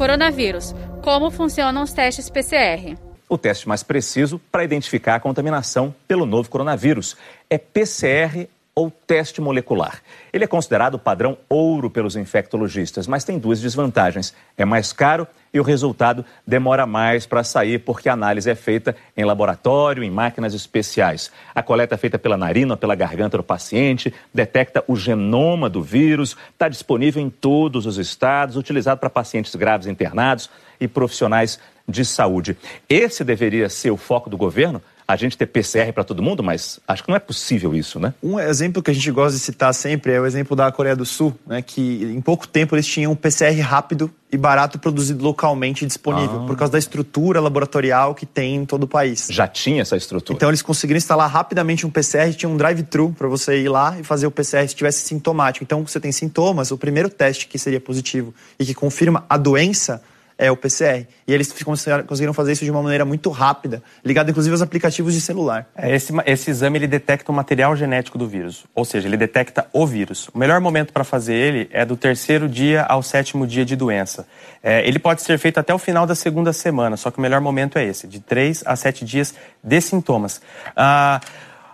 Coronavírus. Como funcionam os testes PCR? O teste mais preciso para identificar a contaminação pelo novo coronavírus é PCR ou teste molecular. Ele é considerado padrão ouro pelos infectologistas, mas tem duas desvantagens. É mais caro e o resultado demora mais para sair, porque a análise é feita em laboratório, em máquinas especiais. A coleta é feita pela narina pela garganta do paciente, detecta o genoma do vírus, está disponível em todos os estados, utilizado para pacientes graves internados e profissionais de saúde. Esse deveria ser o foco do governo? A gente ter PCR para todo mundo, mas acho que não é possível isso, né? Um exemplo que a gente gosta de citar sempre é o exemplo da Coreia do Sul, né, que em pouco tempo eles tinham um PCR rápido e barato produzido localmente disponível, ah. por causa da estrutura laboratorial que tem em todo o país. Já tinha essa estrutura. Então eles conseguiram instalar rapidamente um PCR, tinha um drive-thru para você ir lá e fazer o PCR se tivesse sintomático. Então você tem sintomas, o primeiro teste que seria positivo e que confirma a doença é o PCR. E eles conseguiram fazer isso de uma maneira muito rápida, ligado inclusive aos aplicativos de celular. É, esse, esse exame ele detecta o material genético do vírus, ou seja, ele detecta o vírus. O melhor momento para fazer ele é do terceiro dia ao sétimo dia de doença. É, ele pode ser feito até o final da segunda semana, só que o melhor momento é esse, de três a sete dias de sintomas. Ah,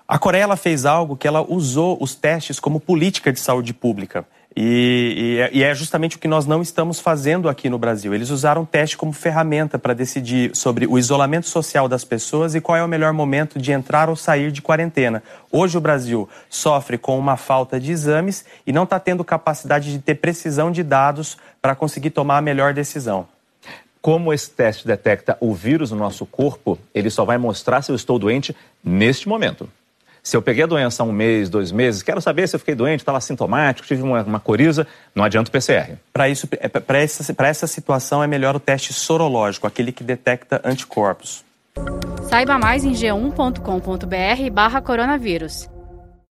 a Coreia ela fez algo que ela usou os testes como política de saúde pública. E, e, é justamente o que nós não estamos fazendo aqui no Brasil. Eles usaram o teste como ferramenta para decidir sobre o isolamento social das pessoas e qual é o melhor momento de entrar ou sair de quarentena. Hoje o Brasil sofre com uma falta de exames e não está tendo capacidade de ter precisão de dados para conseguir tomar a melhor decisão. Como esse teste detecta o vírus no nosso corpo, ele só vai mostrar se eu estou doente neste momento. Se eu peguei a doença há um mês, dois meses, quero saber se eu fiquei doente, estava sintomático, tive uma, uma coriza, não adianta o PCR. Para isso, é, para essa, essa situação é melhor o teste sorológico, aquele que detecta anticorpos. Saiba mais em g1.com.br barra coronavírus.